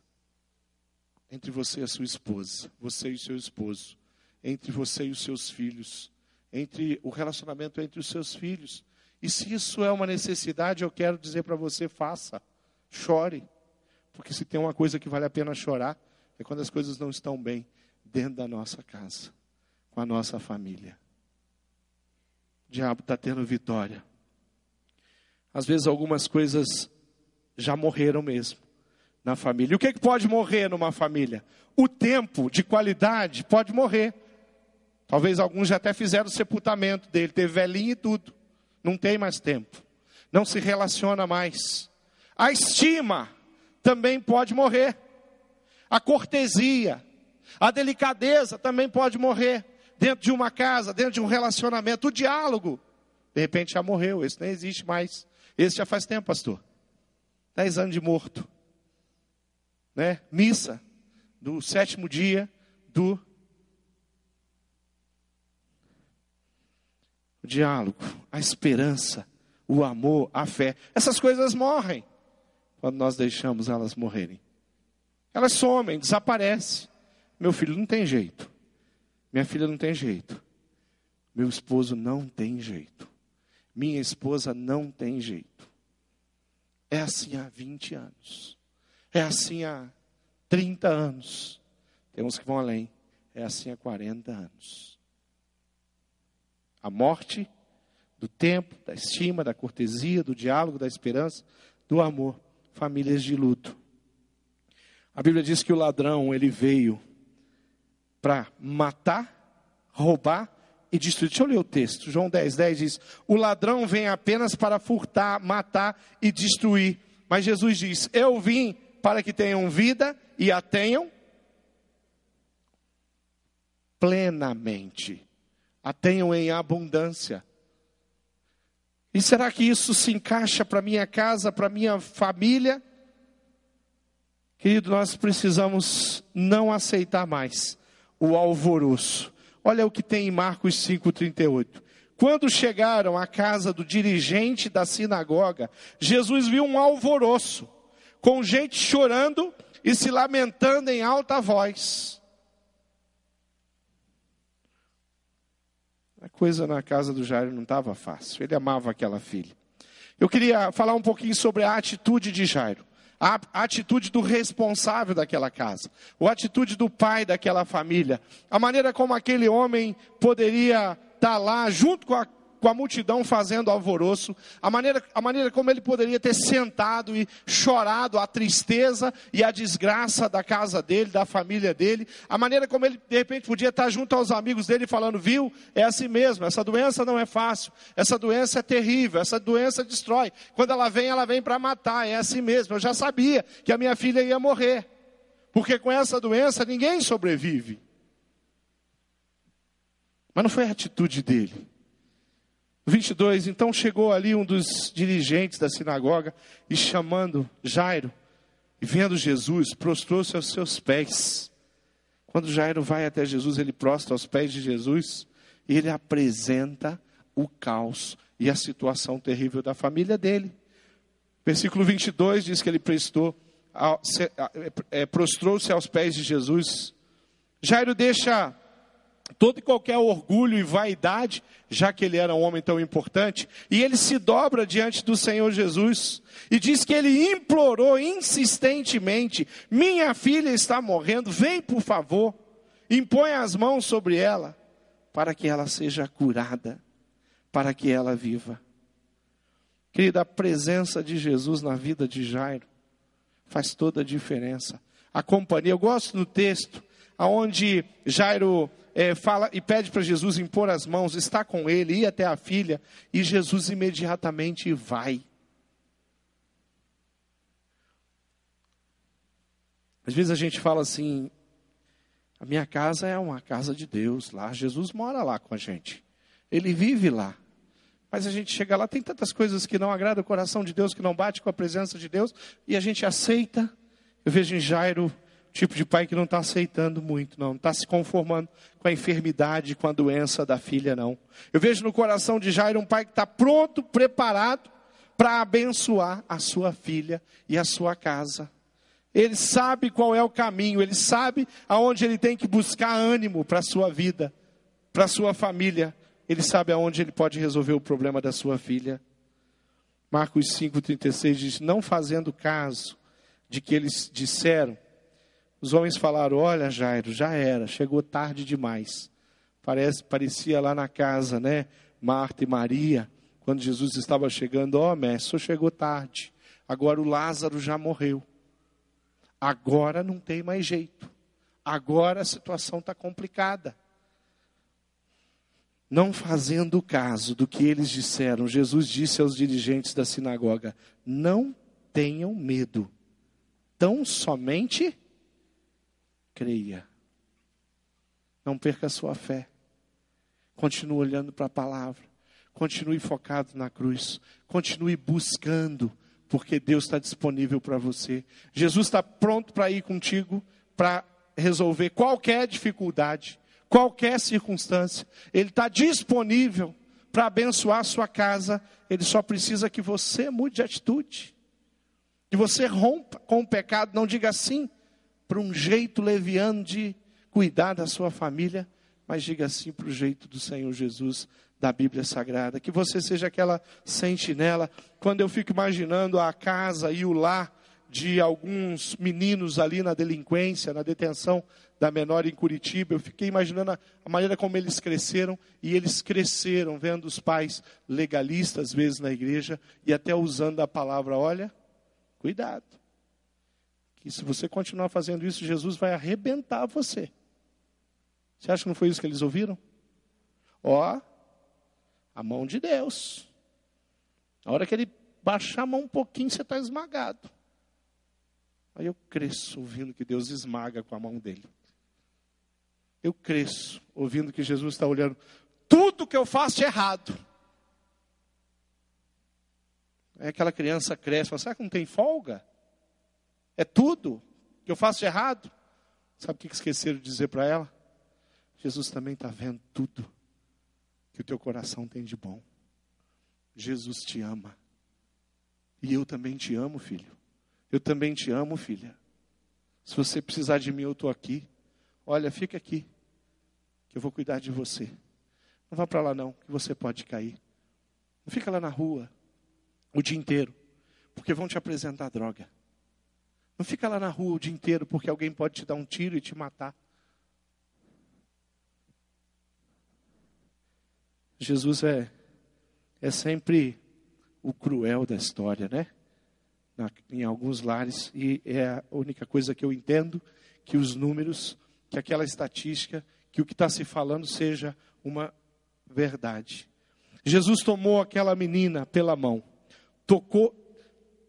Speaker 1: Entre você e a sua esposa, você e o seu esposo, entre você e os seus filhos, entre o relacionamento entre os seus filhos. E se isso é uma necessidade, eu quero dizer para você, faça. Chore. Porque se tem uma coisa que vale a pena chorar, é quando as coisas não estão bem dentro da nossa casa, com a nossa família. O diabo está tendo vitória. Às vezes algumas coisas já morreram mesmo na família. E o que, é que pode morrer numa família? O tempo de qualidade pode morrer. Talvez alguns já até fizeram o sepultamento dele, teve velhinho e tudo. Não tem mais tempo. Não se relaciona mais. A estima também pode morrer. A cortesia, a delicadeza também pode morrer dentro de uma casa, dentro de um relacionamento. O diálogo, de repente já morreu, isso nem existe mais. Esse já faz tempo, pastor. Dez anos de morto. Né? Missa do sétimo dia do o diálogo, a esperança, o amor, a fé. Essas coisas morrem quando nós deixamos elas morrerem. Elas somem, desaparecem. Meu filho não tem jeito. Minha filha não tem jeito. Meu esposo não tem jeito. Minha esposa não tem jeito. É assim há 20 anos. É assim há 30 anos. Tem uns que vão além. É assim há 40 anos. A morte do tempo, da estima, da cortesia, do diálogo, da esperança, do amor. Famílias de luto. A Bíblia diz que o ladrão, ele veio para matar, roubar e destruir. Deixa eu ler o texto. João 10, 10 diz: O ladrão vem apenas para furtar, matar e destruir. Mas Jesus diz: Eu vim para que tenham vida e a tenham plenamente. A tenham em abundância. E será que isso se encaixa para minha casa, para minha família? Querido, nós precisamos não aceitar mais o alvoroço Olha o que tem em Marcos 5,38. Quando chegaram à casa do dirigente da sinagoga, Jesus viu um alvoroço, com gente chorando e se lamentando em alta voz. A coisa na casa do Jairo não estava fácil, ele amava aquela filha. Eu queria falar um pouquinho sobre a atitude de Jairo. A atitude do responsável daquela casa, a atitude do pai daquela família, a maneira como aquele homem poderia estar lá junto com, a, com a multidão fazendo alvoroço, a maneira, a maneira como ele poderia ter sentado e chorado a tristeza e a desgraça da casa dele, da família dele, a maneira como ele de repente podia estar junto aos amigos dele falando, viu, é assim mesmo, essa doença não é fácil, essa doença é terrível, essa doença destrói, quando ela vem, ela vem para matar, é assim mesmo, eu já sabia que a minha filha ia morrer, porque com essa doença ninguém sobrevive. Mas não foi a atitude dele. 22, então chegou ali um dos dirigentes da sinagoga e chamando Jairo, e vendo Jesus, prostrou-se aos seus pés. Quando Jairo vai até Jesus, ele prostra aos pés de Jesus e ele apresenta o caos e a situação terrível da família dele. Versículo 22 diz que ele prestou, é, prostrou-se aos pés de Jesus. Jairo deixa todo e qualquer orgulho e vaidade, já que ele era um homem tão importante, e ele se dobra diante do Senhor Jesus e diz que ele implorou insistentemente: Minha filha está morrendo, vem por favor, impõe as mãos sobre ela, para que ela seja curada, para que ela viva. Querida, a presença de Jesus na vida de Jairo faz toda a diferença. A companhia, eu gosto no texto, aonde Jairo é, fala e pede para Jesus impor as mãos, está com ele, ir até a filha, e Jesus imediatamente vai. Às vezes a gente fala assim: a minha casa é uma casa de Deus, lá Jesus mora lá com a gente, ele vive lá. Mas a gente chega lá, tem tantas coisas que não agradam o coração de Deus, que não bate com a presença de Deus, e a gente aceita. Eu vejo em Jairo tipo de pai que não está aceitando muito, não. Não está se conformando com a enfermidade, com a doença da filha, não. Eu vejo no coração de Jairo um pai que está pronto, preparado para abençoar a sua filha e a sua casa. Ele sabe qual é o caminho, ele sabe aonde ele tem que buscar ânimo para a sua vida, para a sua família. Ele sabe aonde ele pode resolver o problema da sua filha. Marcos 5,36 diz: Não fazendo caso de que eles disseram, os homens falaram: Olha, Jairo, já era, chegou tarde demais. Parece, parecia lá na casa, né? Marta e Maria, quando Jesus estava chegando: Ó, oh, mestre, chegou tarde. Agora o Lázaro já morreu. Agora não tem mais jeito. Agora a situação está complicada. Não fazendo caso do que eles disseram, Jesus disse aos dirigentes da sinagoga: Não tenham medo, tão somente creia. Não perca a sua fé. Continue olhando para a palavra. Continue focado na cruz. Continue buscando, porque Deus está disponível para você. Jesus está pronto para ir contigo, para resolver qualquer dificuldade, qualquer circunstância. Ele está disponível para abençoar a sua casa. Ele só precisa que você mude de atitude. Que você rompa com o pecado. Não diga assim para um jeito leviano de cuidar da sua família, mas diga assim para o jeito do Senhor Jesus da Bíblia Sagrada. Que você seja aquela sentinela. Quando eu fico imaginando a casa e o lar de alguns meninos ali na delinquência, na detenção da menor em Curitiba, eu fiquei imaginando a, maneira como eles cresceram, e eles cresceram vendo os pais legalistas, às vezes, na igreja, e até usando a palavra: olha, cuidado que se você continuar fazendo isso, Jesus vai arrebentar você. Você acha que não foi isso que eles ouviram? Ó, a mão de Deus. Na hora que ele baixar a mão um pouquinho, você está esmagado. Aí eu cresço ouvindo que Deus esmaga com a mão dele. Eu cresço ouvindo que Jesus está olhando. Tudo que eu faço errado. É aquela criança cresce, fala, será que não tem folga? É tudo que eu faço errado. Sabe o que esqueceram de dizer para ela? Jesus também está vendo tudo que o teu coração tem de bom. Jesus te ama. E eu também te amo, filho. Eu também te amo, filha. Se você precisar de mim, eu estou aqui. Olha, fica aqui, que eu vou cuidar de você. Não vá para lá, não, que você pode cair. Não fica lá na rua o dia inteiro, porque vão te apresentar droga. Não fica lá na rua o dia inteiro porque alguém pode te dar um tiro e te matar. Jesus é é sempre o cruel da história, né? Na, em alguns lares, e é a única coisa que eu entendo que os números, que aquela estatística, que o que está se falando seja uma verdade. Jesus tomou aquela menina pela mão, tocou,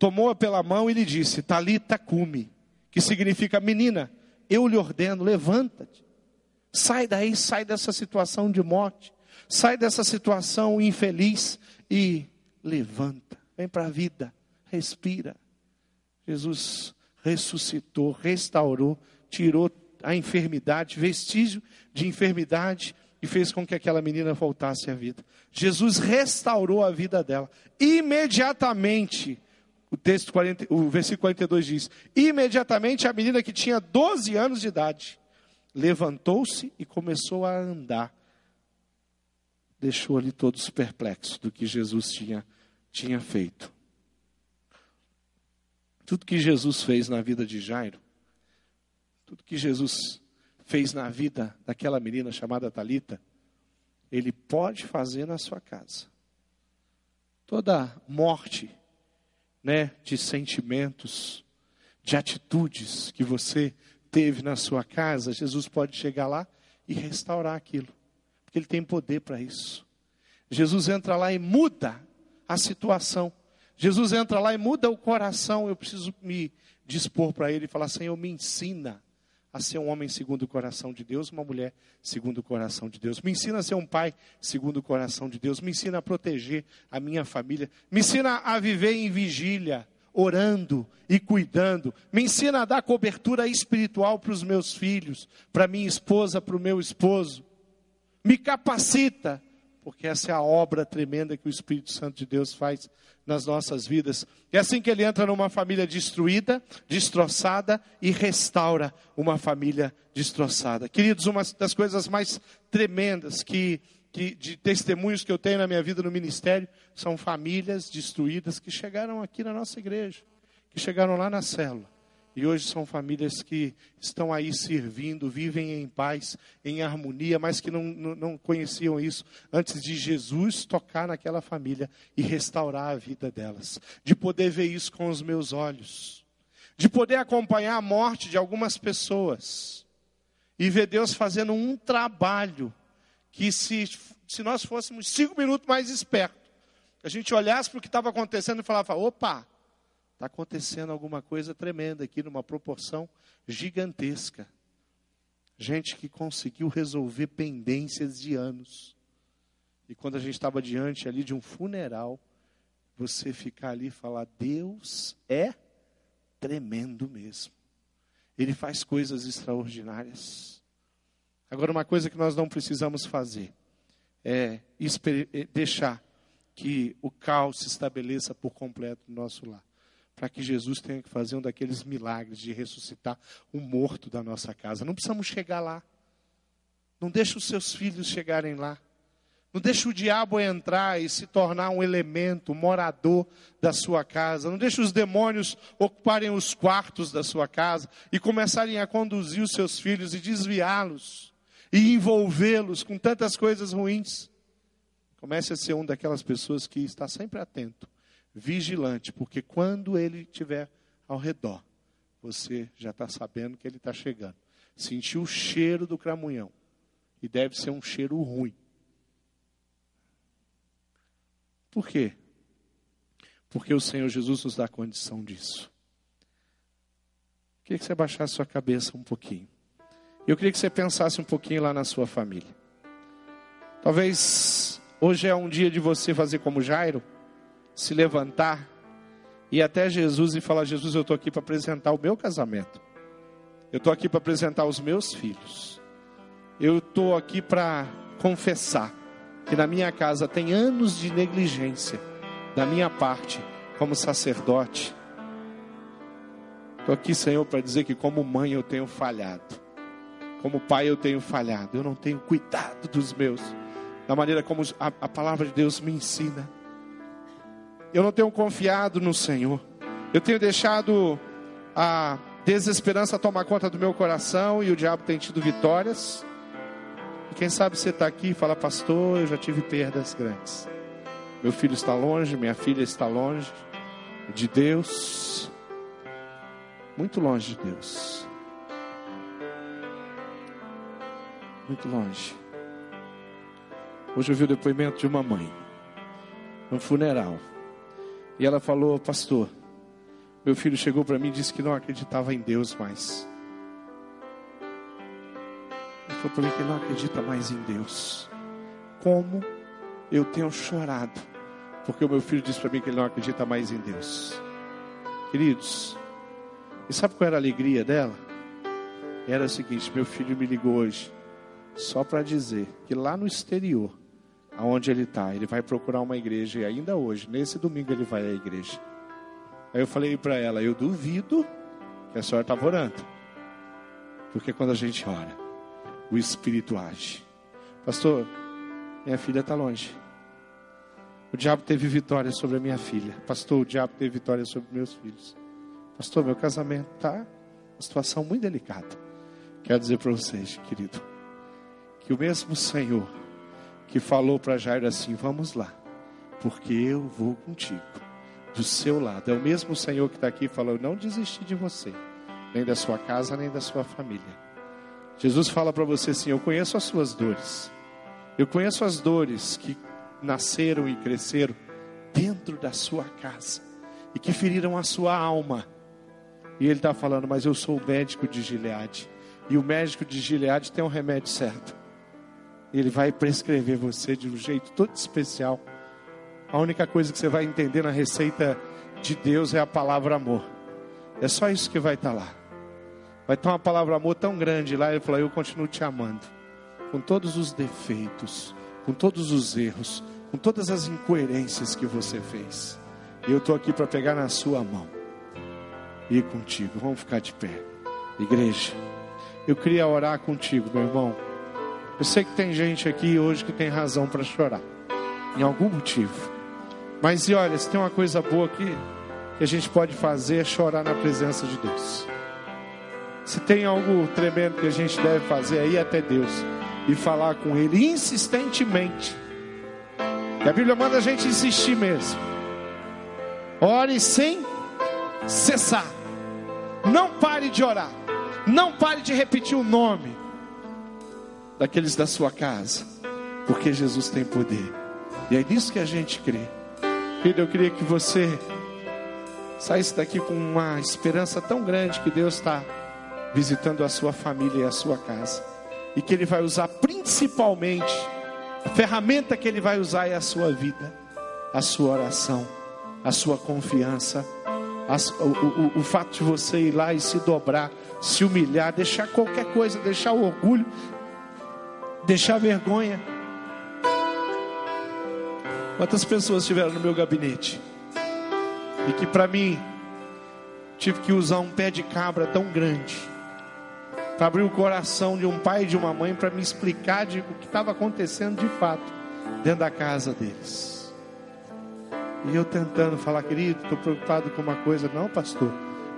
Speaker 1: tomou-a pela mão e lhe disse: Talita cume, que significa menina, eu lhe ordeno, levanta-te. Sai daí, sai dessa situação de morte, sai dessa situação infeliz e levanta, vem para a vida, respira. Jesus ressuscitou, restaurou, tirou a enfermidade, vestígio de enfermidade e fez com que aquela menina voltasse à vida. Jesus restaurou a vida dela. Imediatamente, o texto 40, o versículo 42 diz: imediatamente a menina que tinha 12 anos de idade levantou-se e começou a andar. Deixou ali todos perplexos do que Jesus tinha, tinha feito. Tudo que Jesus fez na vida de Jairo, tudo que Jesus fez na vida daquela menina chamada Talita, ele pode fazer na sua casa. Toda morte, né, de sentimentos, de atitudes que você teve na sua casa, Jesus pode chegar lá e restaurar aquilo, porque Ele tem poder para isso. Jesus entra lá e muda a situação. Jesus entra lá e muda o coração. Eu preciso me dispor para Ele e falar: Senhor, me ensina a ser um homem segundo o coração de Deus, uma mulher segundo o coração de Deus. Me ensina a ser um pai segundo o coração de Deus. Me ensina a proteger a minha família. Me ensina a viver em vigília orando e cuidando. Me ensina a dar cobertura espiritual para os meus filhos, para minha esposa, para o meu esposo. Me capacita, porque essa é a obra tremenda que o Espírito Santo de Deus faz nas nossas vidas. É assim que ele entra numa família destruída, destroçada e restaura uma família destroçada. Queridos, uma das coisas mais tremendas que que, de testemunhos que eu tenho na minha vida no ministério são famílias destruídas que chegaram aqui na nossa igreja, que chegaram lá na célula. E hoje são famílias que estão aí servindo, vivem em paz, em harmonia, mas que não, não, conheciam isso antes de Jesus tocar naquela família e restaurar a vida delas. De poder ver isso com os meus olhos. De poder acompanhar a morte de algumas pessoas. E ver Deus fazendo um trabalho que se, se nós fôssemos cinco minutos mais espertos, a gente olhasse para o que estava acontecendo e falava, opa, está acontecendo alguma coisa tremenda aqui, numa proporção gigantesca. Gente que conseguiu resolver pendências de anos. E quando a gente estava diante ali de um funeral, você ficar ali e falar, Deus é tremendo mesmo. Ele faz coisas extraordinárias. Agora, uma coisa que nós não precisamos fazer é, é deixar que o caos se estabeleça por completo no nosso lar. Para que Jesus tenha que fazer um daqueles milagres de ressuscitar um morto da nossa casa. Não precisamos chegar lá. Não deixe os seus filhos chegarem lá. Não deixe o diabo entrar e se tornar um elemento, um morador da sua casa. Não deixe os demônios ocuparem os quartos da sua casa e começarem a conduzir os seus filhos e desviá-los e envolvê-los com tantas coisas ruins. Comece a ser um daquelas pessoas que está sempre atento, vigilante, porque quando ele estiver ao redor, você já está sabendo que ele está chegando. Sentiu o cheiro do cramunhão, e deve ser um cheiro ruim. Por quê? Porque o Senhor Jesus nos dá condição disso. Queria que você baixasse sua cabeça um pouquinho. Eu queria que você pensasse um pouquinho lá na sua família. Talvez hoje é um dia de você fazer como Jairo, se levantar e até Jesus e falar: Jesus, eu estou aqui para apresentar o meu casamento. Eu estou aqui para apresentar os meus filhos. Eu estou aqui para confessar que na minha casa tem anos de negligência da minha parte como sacerdote. Estou aqui, Senhor, para dizer que como mãe eu tenho falhado. Como pai, eu tenho falhado. Eu não tenho cuidado dos meus. Da maneira como a, a palavra de Deus me ensina. Eu não tenho confiado no Senhor. Eu tenho deixado a desesperança tomar conta do meu coração e o diabo tem tido vitórias. E quem sabe você está aqui e fala, pastor, eu já tive perdas grandes. Meu filho está longe, minha filha está longe de Deus, muito longe de Deus. Muito longe. Hoje eu vi o depoimento de uma mãe, um funeral. E ela falou, pastor, meu filho chegou para mim e disse que não acreditava em Deus mais. Ele falou para mim que não acredita mais em Deus. Como eu tenho chorado, porque o meu filho disse para mim que ele não acredita mais em Deus. Queridos, e sabe qual era a alegria dela? Era o seguinte: meu filho me ligou hoje, só para dizer que lá no exterior, aonde ele está, ele vai procurar uma igreja, e ainda hoje, nesse domingo, ele vai à igreja. Aí eu falei para ela: eu duvido que a senhora estava orando, porque quando a gente ora, o Espírito age. Pastor, minha filha está longe. O diabo teve vitória sobre a minha filha. Pastor, o diabo teve vitória sobre meus filhos. Pastor, meu casamento está uma situação muito delicada. Quero dizer para vocês, querido, que o mesmo Senhor que falou para Jairo assim: Vamos lá, porque eu vou contigo, do seu lado. É o mesmo Senhor que está aqui falou: Não desisti de você, nem da sua casa, nem da sua família. Jesus fala para você assim: Eu conheço as suas dores. Eu conheço as dores que nasceram e cresceram dentro da sua casa e que feriram a sua alma. E ele está falando, mas eu sou o médico de Gileade. E o médico de Gileade tem um remédio certo. Ele vai prescrever você de um jeito todo especial. A única coisa que você vai entender na receita de Deus é a palavra amor. É só isso que vai estar lá. Vai ter uma palavra amor tão grande lá. Ele falou: Eu continuo te amando com todos os defeitos, com todos os erros, com todas as incoerências que você fez. E eu estou aqui para pegar na sua mão e ir contigo. Vamos ficar de pé. Igreja, eu queria orar contigo, meu irmão. Eu sei que tem gente aqui hoje que tem razão para chorar, em algum motivo. Mas e olha, se tem uma coisa boa aqui que a gente pode fazer é chorar na presença de Deus. Se tem algo tremendo que a gente deve fazer é ir até Deus e falar com Ele insistentemente. E a Bíblia manda a gente insistir mesmo. Ore sem cessar. Não pare de orar. Não pare de repetir o nome daqueles da sua casa. Porque Jesus tem poder. E é nisso que a gente crê. Filho, eu queria que você saísse daqui com uma esperança tão grande que Deus está visitando a sua família e a sua casa e que Ele vai usar principalmente, a ferramenta que Ele vai usar é a sua vida, a sua oração, a sua confiança, o, o, o fato de você ir lá e se dobrar, se humilhar, deixar qualquer coisa, deixar o orgulho, deixar vergonha. Quantas pessoas estiveram no meu gabinete e que para mim tive que usar um pé de cabra tão grande para abrir o coração de um pai e de uma mãe para me explicar de, o que estava acontecendo de fato dentro da casa deles. E eu tentando falar, querido, estou preocupado com uma coisa. Não, pastor,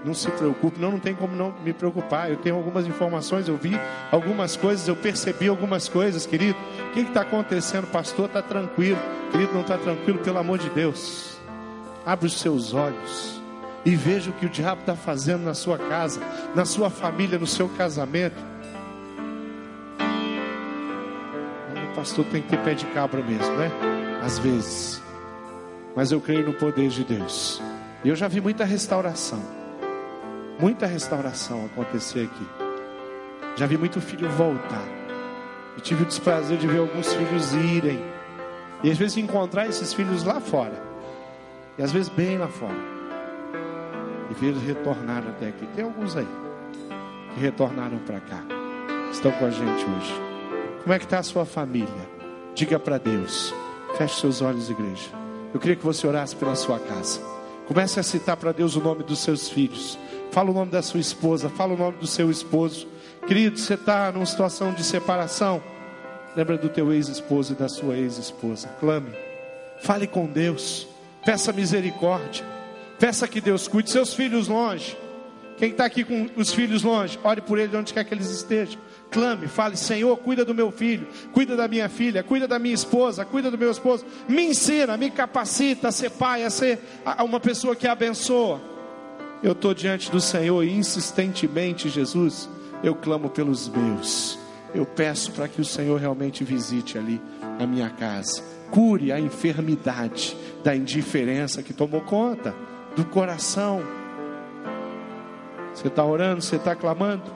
Speaker 1: não se preocupe. Não, não tem como não me preocupar. Eu tenho algumas informações, eu vi algumas coisas, eu percebi algumas coisas, querido. O que está acontecendo? Pastor, está tranquilo. Querido, não está tranquilo, pelo amor de Deus. Abre os seus olhos e veja o que o diabo está fazendo na sua casa, na sua família, no seu casamento. O pastor tem que ter pé de cabra mesmo, né? Às vezes. Mas eu creio no poder de Deus. E eu já vi muita restauração. Muita restauração acontecer aqui. Já vi muito filho voltar. E tive o desprazer de ver alguns filhos irem. E às vezes encontrar esses filhos lá fora. E às vezes bem lá fora e ver eles retornaram até aqui. Tem alguns aí que retornaram para cá, estão com a gente hoje. Como é que está a sua família? Diga para Deus. Feche seus olhos, igreja. Eu queria que você orasse pela sua casa. Comece a citar para Deus o nome dos seus filhos. Fala o nome da sua esposa. Fala o nome do seu esposo. Querido, você está numa situação de separação. Lembra do teu ex-esposo e da sua ex-esposa. Clame. Fale com Deus. Peça misericórdia. Peça que Deus cuide seus filhos longe. Quem está aqui com os filhos longe, ore por eles onde quer que eles estejam. clame, fale: Senhor, cuida do meu filho, cuida da minha filha, cuida da minha esposa, cuida do meu esposo, me ensina, me capacita a ser pai, a ser uma pessoa que abençoa. Eu estou diante do Senhor e insistentemente, Jesus, eu clamo pelos meus. Eu peço para que o Senhor realmente visite ali a minha casa, cure a enfermidade da indiferença que tomou conta do coração. Você está orando, você está clamando.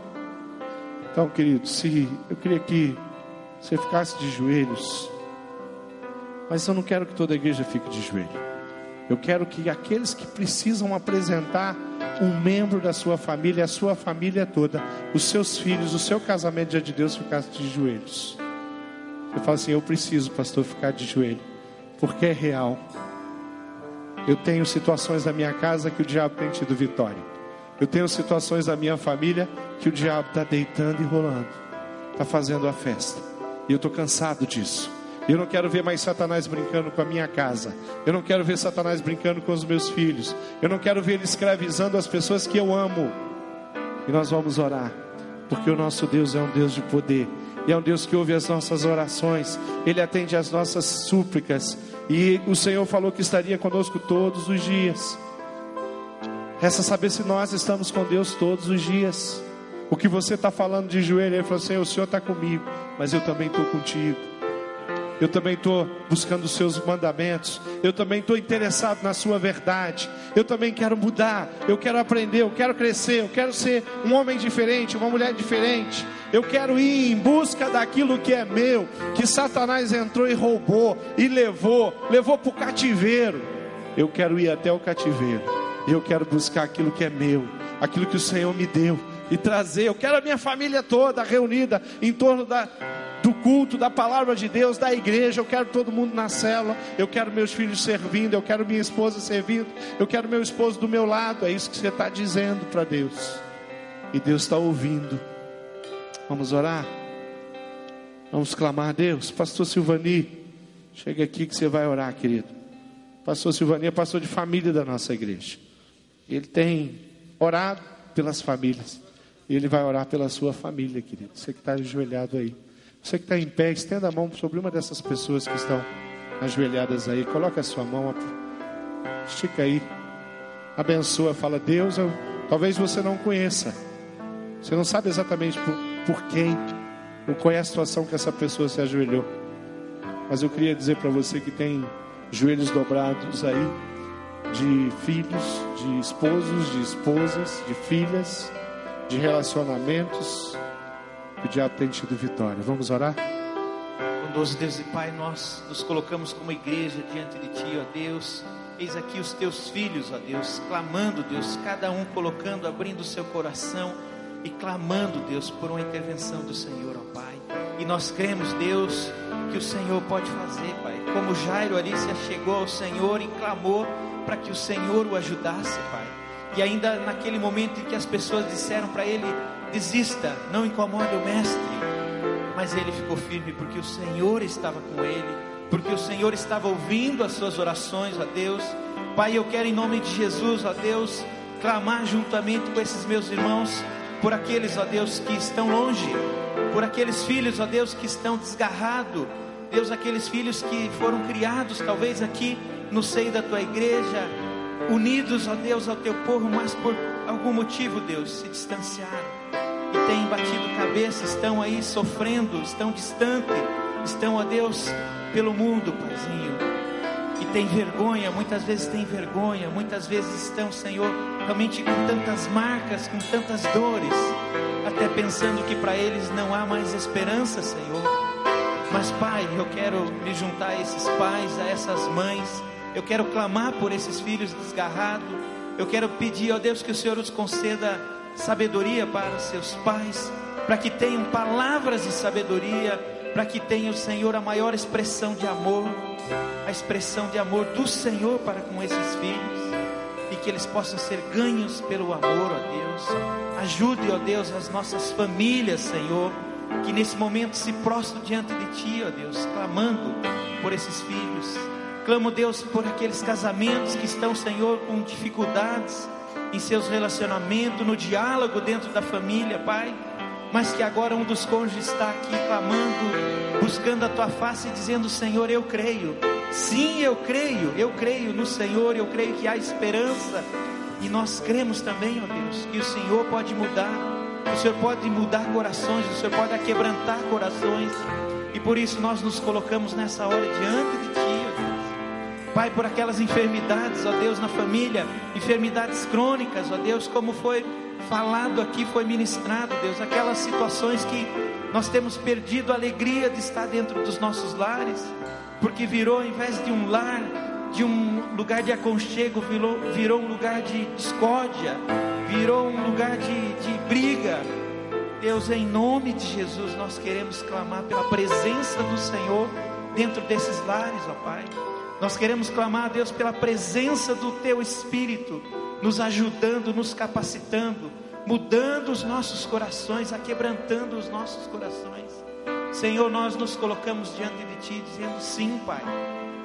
Speaker 1: Então, querido, se eu queria que você ficasse de joelhos, mas eu não quero que toda a igreja fique de joelho. Eu quero que aqueles que precisam apresentar um membro da sua família, a sua família toda, os seus filhos, o seu casamento diante de Deus, ficasse de joelhos. Eu falo assim: eu preciso, pastor, ficar de joelho, porque é real. Eu tenho situações na minha casa que o diabo tem tido vitória. Eu tenho situações da minha família que o diabo está deitando e rolando, está fazendo a festa. E eu estou cansado disso. Eu não quero ver mais Satanás brincando com a minha casa. Eu não quero ver Satanás brincando com os meus filhos. Eu não quero ver ele escravizando as pessoas que eu amo. E nós vamos orar, porque o nosso Deus é um Deus de poder. E é um Deus que ouve as nossas orações, Ele atende às nossas súplicas, e o Senhor falou que estaria conosco todos os dias. Resta saber se nós estamos com Deus todos os dias. O que você está falando de joelho, ele falou assim: o Senhor está comigo, mas eu também estou contigo. Eu também estou buscando os seus mandamentos. Eu também estou interessado na sua verdade. Eu também quero mudar. Eu quero aprender. Eu quero crescer. Eu quero ser um homem diferente, uma mulher diferente. Eu quero ir em busca daquilo que é meu, que Satanás entrou e roubou e levou, levou para o cativeiro. Eu quero ir até o cativeiro eu quero buscar aquilo que é meu, aquilo que o Senhor me deu e trazer. Eu quero a minha família toda reunida em torno da, do culto, da palavra de Deus, da igreja. Eu quero todo mundo na célula. Eu quero meus filhos servindo. Eu quero minha esposa servindo. Eu quero meu esposo do meu lado. É isso que você está dizendo para Deus. E Deus está ouvindo. Vamos orar? Vamos clamar a Deus. Pastor Silvani, chega aqui que você vai orar, querido. Pastor Silvani é pastor de família da nossa igreja. Ele tem orado pelas famílias. E ele vai orar pela sua família, querido. Você que está ajoelhado aí. Você que está em pé, estenda a mão sobre uma dessas pessoas que estão ajoelhadas aí. Coloque a sua mão, estica aí. Abençoa, fala, Deus, eu, talvez você não conheça. Você não sabe exatamente por, por quem, ou qual é a situação que essa pessoa se ajoelhou. Mas eu queria dizer para você que tem joelhos dobrados aí de filhos, de esposos, de esposas, de filhas, de relacionamentos. Que o diabo tem tido vitória. Vamos orar?
Speaker 2: Bondoso Deus e Pai, nós nos colocamos como igreja diante de Ti, ó Deus. Eis aqui os Teus filhos, ó Deus, clamando, Deus, cada um colocando, abrindo o seu coração e clamando, Deus, por uma intervenção do Senhor, ó Pai. E nós cremos, Deus, que o Senhor pode fazer, Pai. Como Jairo ali se chegou ao Senhor e clamou para que o Senhor o ajudasse, Pai. E ainda naquele momento em que as pessoas disseram para ele: desista, não incomode o Mestre. Mas ele ficou firme porque o Senhor estava com ele, porque o Senhor estava ouvindo as suas orações, a Deus. Pai, eu quero em nome de Jesus, ó Deus, clamar juntamente com esses meus irmãos por aqueles, ó Deus, que estão longe, por aqueles filhos, ó Deus, que estão desgarrados, Deus, aqueles filhos que foram criados talvez aqui no seio da tua igreja, unidos, ó Deus, ao teu povo, mas por algum motivo, Deus, se distanciaram e têm batido cabeça, estão aí sofrendo, estão distantes, estão, ó Deus, pelo mundo, Paizinho, e tem vergonha, muitas vezes tem vergonha, muitas vezes estão, Senhor, realmente com tantas marcas, com tantas dores, até pensando que para eles não há mais esperança, Senhor. Mas, Pai, eu quero me juntar a esses pais, a essas mães eu quero clamar por esses filhos desgarrados. Eu quero pedir, ó Deus, que o Senhor os conceda sabedoria para seus pais, para que tenham palavras de sabedoria, para que tenham, Senhor, a maior expressão de amor, a expressão de amor do Senhor para com esses filhos, e que eles possam ser ganhos pelo amor, ó Deus. Ajude, ó Deus, as nossas famílias, Senhor, que nesse momento se prostram diante de Ti, ó Deus, clamando por esses filhos Clamo, Deus, por aqueles casamentos que estão, Senhor, com dificuldades em seus relacionamentos, no diálogo dentro da família, Pai. mas que agora um dos cônjuges está aqui clamando, buscando a tua face, dizendo: Senhor, eu creio. Sim, eu creio, eu creio no Senhor, eu creio que há esperança. E nós cremos também, ó Deus, que o Senhor pode mudar, o Senhor pode mudar corações, o Senhor pode quebrantar corações. E por isso nós nos colocamos nessa hora diante de Ti. Pai, por aquelas enfermidades, ó Deus, na família, enfermidades crônicas, ó Deus, como foi falado aqui, foi ministrado, Deus, aquelas situações que nós temos perdido a alegria de estar dentro dos nossos lares, porque virou, ao invés de um lar, de um lugar de aconchego, virou, virou um lugar de discórdia, virou um lugar de, de briga. Deus, em nome de Jesus, nós queremos clamar pela presença do Senhor dentro desses lares, ó Pai. Nós queremos clamar, Deus, pela presença do Teu Espírito, nos ajudando, nos capacitando, mudando os nossos corações, aquebrantando os nossos corações. Senhor, nós nos colocamos diante de Ti, dizendo: Sim, Pai,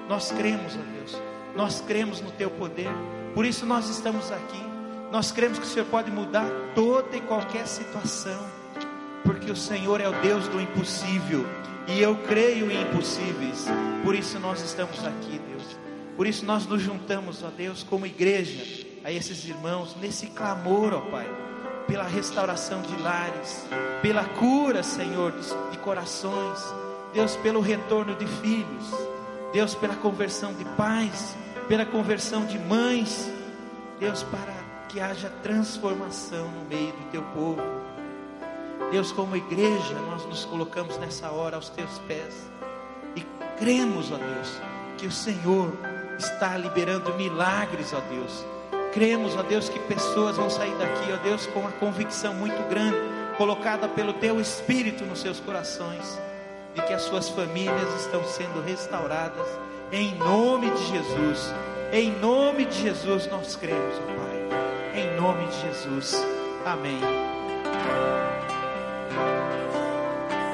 Speaker 2: nós cremos, ó Deus, nós cremos no Teu poder, por isso nós estamos aqui. Nós cremos que o Senhor pode mudar toda e qualquer situação, porque o Senhor é o Deus do impossível e eu creio em impossíveis. Por isso nós estamos aqui, Deus. Por isso nós nos juntamos, ó Deus, como igreja, a esses irmãos, nesse clamor, ó Pai, pela restauração de lares, pela cura, Senhor, de corações, Deus, pelo retorno de filhos, Deus, pela conversão de pais, pela conversão de mães, Deus, para que haja transformação no meio do teu povo. Deus, como igreja, nós nos colocamos nessa hora aos teus pés e cremos, ó Deus, que o Senhor está liberando milagres, ó Deus. Cremos, ó Deus, que pessoas vão sair daqui, ó Deus, com uma convicção muito grande, colocada pelo teu Espírito nos seus corações, de que as suas famílias estão sendo restauradas, em nome de Jesus. Em nome de Jesus nós cremos, ó Pai. Em nome de Jesus. Amém.